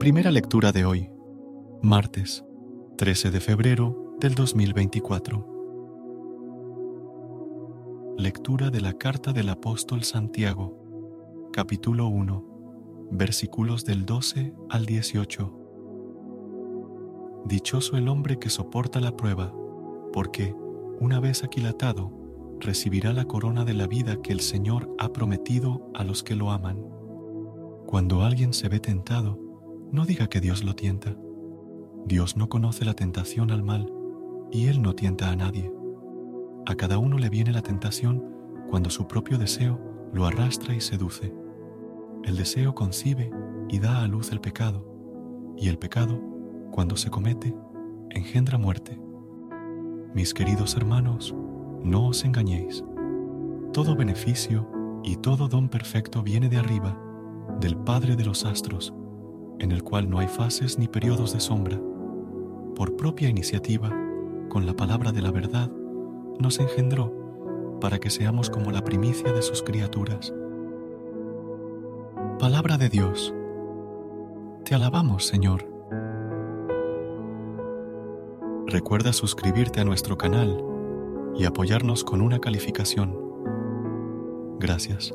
Primera lectura de hoy, martes 13 de febrero del 2024. Lectura de la carta del apóstol Santiago, capítulo 1, versículos del 12 al 18. Dichoso el hombre que soporta la prueba, porque, una vez aquilatado, recibirá la corona de la vida que el Señor ha prometido a los que lo aman. Cuando alguien se ve tentado, no diga que Dios lo tienta. Dios no conoce la tentación al mal y Él no tienta a nadie. A cada uno le viene la tentación cuando su propio deseo lo arrastra y seduce. El deseo concibe y da a luz el pecado, y el pecado, cuando se comete, engendra muerte. Mis queridos hermanos, no os engañéis. Todo beneficio y todo don perfecto viene de arriba, del Padre de los astros, en el cual no hay fases ni periodos de sombra. Por propia iniciativa, con la palabra de la verdad, nos engendró para que seamos como la primicia de sus criaturas. Palabra de Dios. Te alabamos, Señor. Recuerda suscribirte a nuestro canal y apoyarnos con una calificación. Gracias.